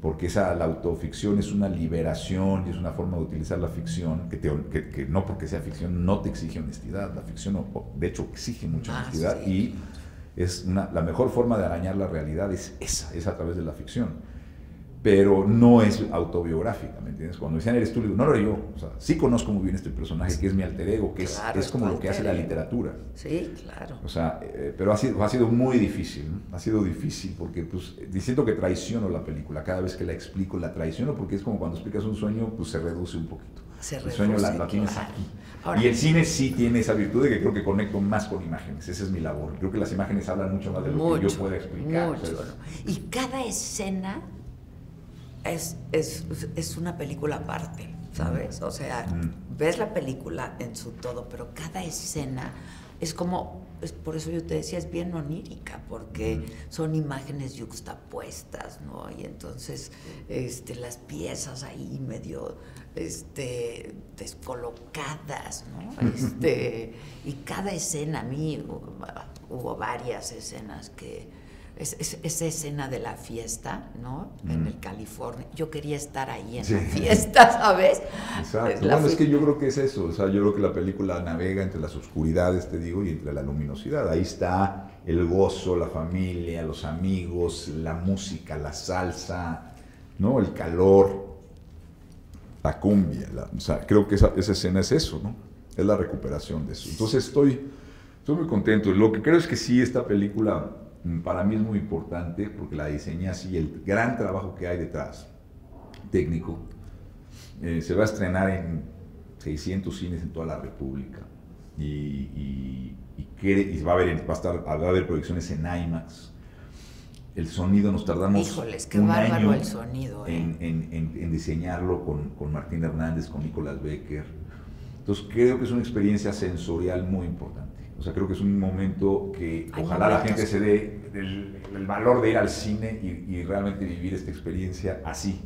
Porque esa, la autoficción es una liberación y es una forma de utilizar la ficción, que, te- que- que no porque sea ficción no te exige honestidad, la ficción de hecho exige mucha Ah, honestidad sí. y es una, la mejor forma de arañar la realidad es esa, es a través de la ficción pero no es autobiográfica, ¿me entiendes? Cuando decían eres tú, le digo, no lo yo. O sea, sí conozco muy bien este personaje, que es mi alter ego, que es- Claro, es, es como lo que hace la literatura. Sí, claro. O sea, eh, pero ha sido, ha sido muy difícil, ¿no? ha sido difícil porque pues diciendo que traiciono la película, cada vez que la explico la traiciono porque es como cuando explicas un sueño, pues se reduce un poquito. Se el sueño la, la tienes claro. aquí. Ahora- y el cine sí tiene esa virtud de que creo que conecto más con imágenes, esa es mi labor. Creo que las imágenes hablan mucho más de lo que yo Mucho, pueda explicar. o mucho, sea, es-. Y cada escena es, es, es una película aparte, ¿sabes? O sea, Mm. ves la película en su todo, pero cada escena es como, es por eso yo te decía, es bien onírica, porque Mm. son imágenes yuxtapuestas, ¿no? Y entonces este, las piezas ahí medio este, descolocadas, ¿no? Este, y cada escena, a mí hubo, hubo varias escenas que... Es, es- esa escena de la fiesta, ¿no? En Mm. el California. Yo quería estar ahí en Sí. la fiesta, ¿sabes? Exacto. La bueno, es que yo creo que es eso. O sea, yo creo que la película navega entre las oscuridades, te digo, y entre la luminosidad. Ahí está el gozo, la familia, los amigos, la música, la salsa, ¿no? El calor. la cumbia. o sea, creo que esa, esa, escena es eso, ¿no? Es la recuperación de eso. Entonces estoy, estoy muy contento. Lo que creo es que sí, esta película para mí es muy importante porque la diseñé así, el gran trabajo que hay detrás, técnico. Eh, se va a estrenar en 600 cines en toda la República y, y, y, va, a haber, va, a estar, va a haber proyecciones en IMAX el sonido nos tardamos Híjoles, qué un año el sonido, ¿eh? en, diseñarlo con, con, Martín Hernández, con Nicolás Becker. Entonces creo que es una experiencia sensorial muy importante. O sea, creo que es un momento que ojalá la gente se dé el, valor de ir al cine y, y realmente vivir esta experiencia así.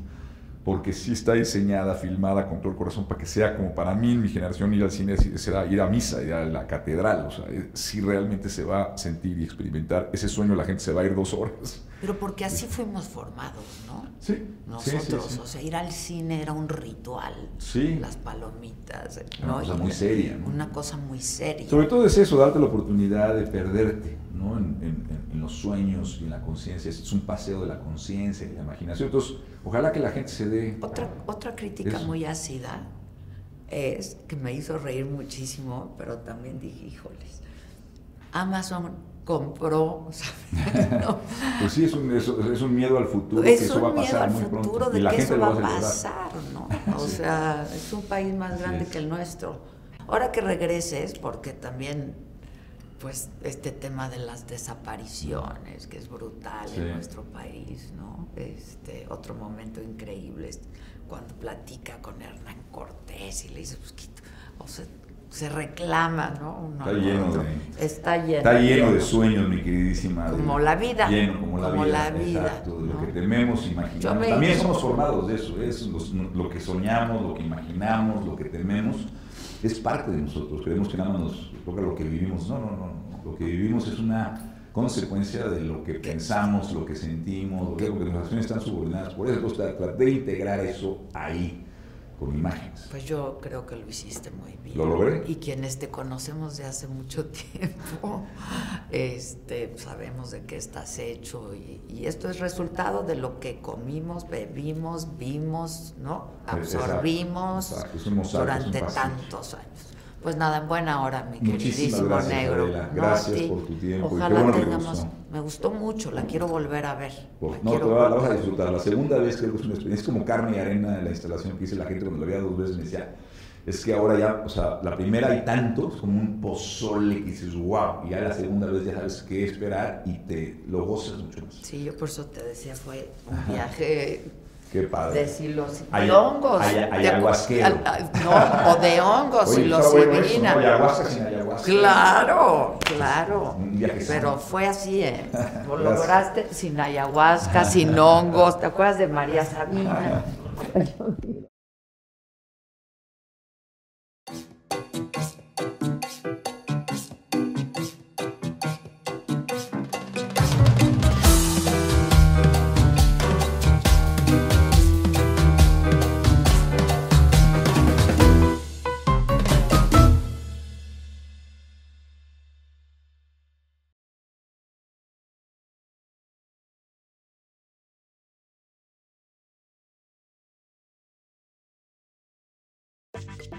Porque sí está diseñada, filmada con todo el corazón para que sea como para mí, en mi generación, ir al cine será ir a misa, ir a la catedral, o sea, sí realmente se va a sentir y experimentar. Ese sueño, la gente se va a ir dos horas. Pero porque así fuimos formados, ¿no? Sí. Nosotros, o sea, ir al cine era un ritual. Sí. Las palomitas, ¿no? Una cosa muy seria, ¿no? Una cosa muy seria. Sobre todo es eso, darte la oportunidad de perderte, ¿no? En, los sueños y en la conciencia. Es un paseo de la conciencia y la imaginación. Entonces, ojalá que la gente se dé... Otra, otra crítica muy ácida es que me hizo reír muchísimo, pero también dije, híjoles, Amazon compró. Pues sí, es un, es, un, miedo al futuro, es que eso va a pasar muy pronto. De y la que gente eso va a pasar, ¿no? O sea, es un país más grande que el nuestro. Ahora que regreses, porque también, pues, este tema de las desapariciones, que es brutal en nuestro país, ¿no? Este, otro momento increíble es cuando platica con Hernán Cortés y le dice, pues, o sea, se reclama, ¿no? está, lleno de, está lleno. Está lleno de sueños, mi queridísima. Como la vida. Lleno, como la vida. La vida exacto, de lo que tememos, imaginamos. También somos formados de eso, es lo que soñamos, lo que imaginamos, lo que tememos, es parte de nosotros. Creemos que nada más nos toca lo que vivimos. No, no, no. Lo que vivimos es una consecuencia de lo que pensamos, lo que sentimos, lo que, nuestras acciones están subordinadas. Por eso, tratar de integrar eso ahí con imágenes. Pues yo creo que lo hiciste muy bien. ¿Lo logré? Y quienes te conocemos de hace mucho tiempo, este, sabemos de qué estás hecho y, esto es resultado de lo que comimos, bebimos, vimos, ¿no? Absorbimos durante tantos años. Pues nada, en buena hora, mi queridísimo negro. Gracias por tu tiempo. Ojalá tengamos. Me gustó mucho, la quiero volver a ver. no, te la vas a disfrutar. La segunda vez creo que es una experiencia. Es como carne y arena en la instalación que hice la gente cuando la veía dos veces me decía. Es que ahora ya, o sea, la primera hay tantos como un pozole y dices, wow, y ya la segunda vez ya sabes qué esperar y te lo gozas mucho más. Sí, yo por eso te decía, fue un viaje Qué padre. De silocibina. Hay. No, o de hongos, Oye, psilocibina. No, ayahuasca sin ayahuasca. Claro, claro. Pero fue así, ¿eh? Lo lograste sin ayahuasca, sin hongos. ¿Te acuerdas de María Sabina?